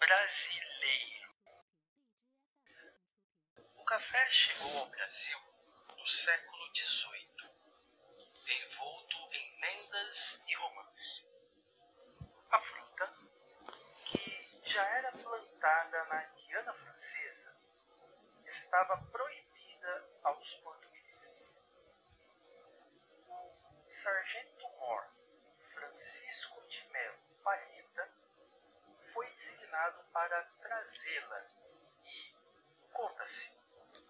brasileiro. O café chegou ao Brasil no século XVIII, envolto em lendas e romance. A fruta, que já era plantada na Guiana Francesa, estava proibida aos portugueses. O sargento-mor Francisco foi designado para trazê-la e, conta-se,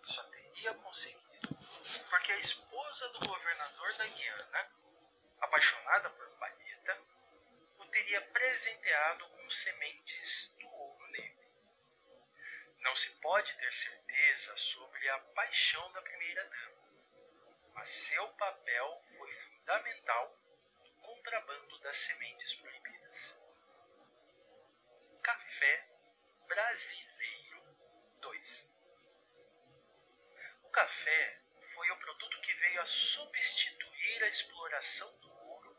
só teria conseguido porque a esposa do governador da Guiana, apaixonada por Palheta, o teria presenteado com sementes do ouro negro. Não se pode ter certeza sobre a paixão da primeira dama, mas seu papel foi fundamental no contrabando das sementes proibidas. Café foi o produto que veio a substituir a exploração do ouro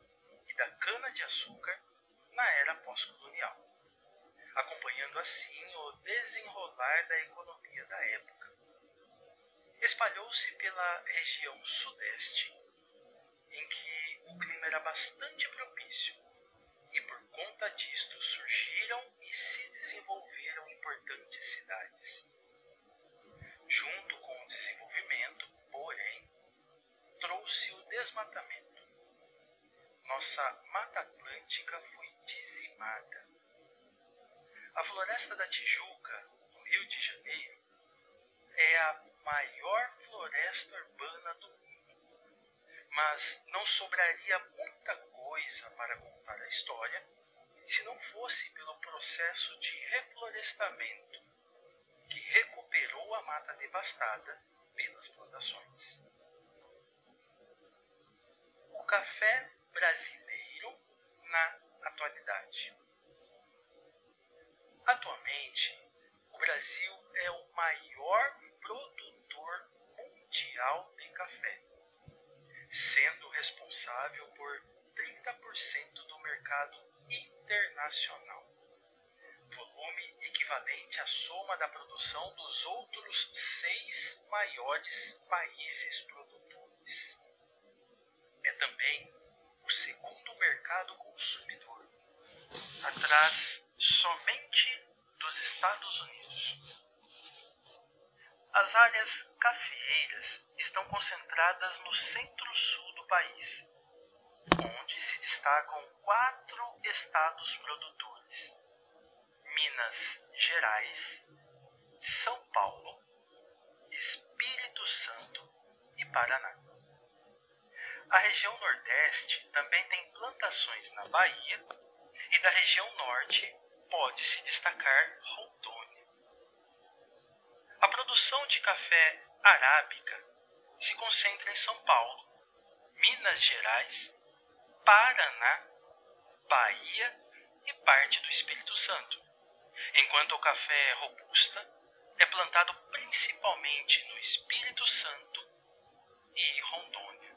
e da cana-de-açúcar na era pós-colonial, acompanhando assim o desenrolar da economia da época. Espalhou-se pela região sudeste, em que o clima era bastante propício e por conta disto desmatamento. Nossa Mata Atlântica foi dizimada. A Floresta da Tijuca, no Rio de Janeiro, é a maior floresta urbana do mundo, mas não sobraria muita coisa para contar a história se não fosse pelo processo de reflorestamento que recuperou a mata devastada pelas plantações. Café brasileiro na atualidade. Atualmente, o Brasil é o maior produtor mundial de café, sendo responsável por 30% do mercado internacional, volume equivalente à soma da produção dos outros seis maiores países produtores. É também o segundo mercado consumidor, atrás somente dos Estados Unidos. As áreas cafeeiras estão concentradas no centro-sul do país, onde se destacam quatro estados produtores: Minas Gerais, São Paulo, Espírito Santo e Paraná. A região Nordeste também tem plantações na Bahia região Norte pode se destacar Rondônia. A produção de café arábica se concentra em São Paulo, Minas Gerais, Paraná, Bahia e parte do Espírito Santo, enquanto o café robusta é plantado principalmente no Espírito Santo e Rondônia.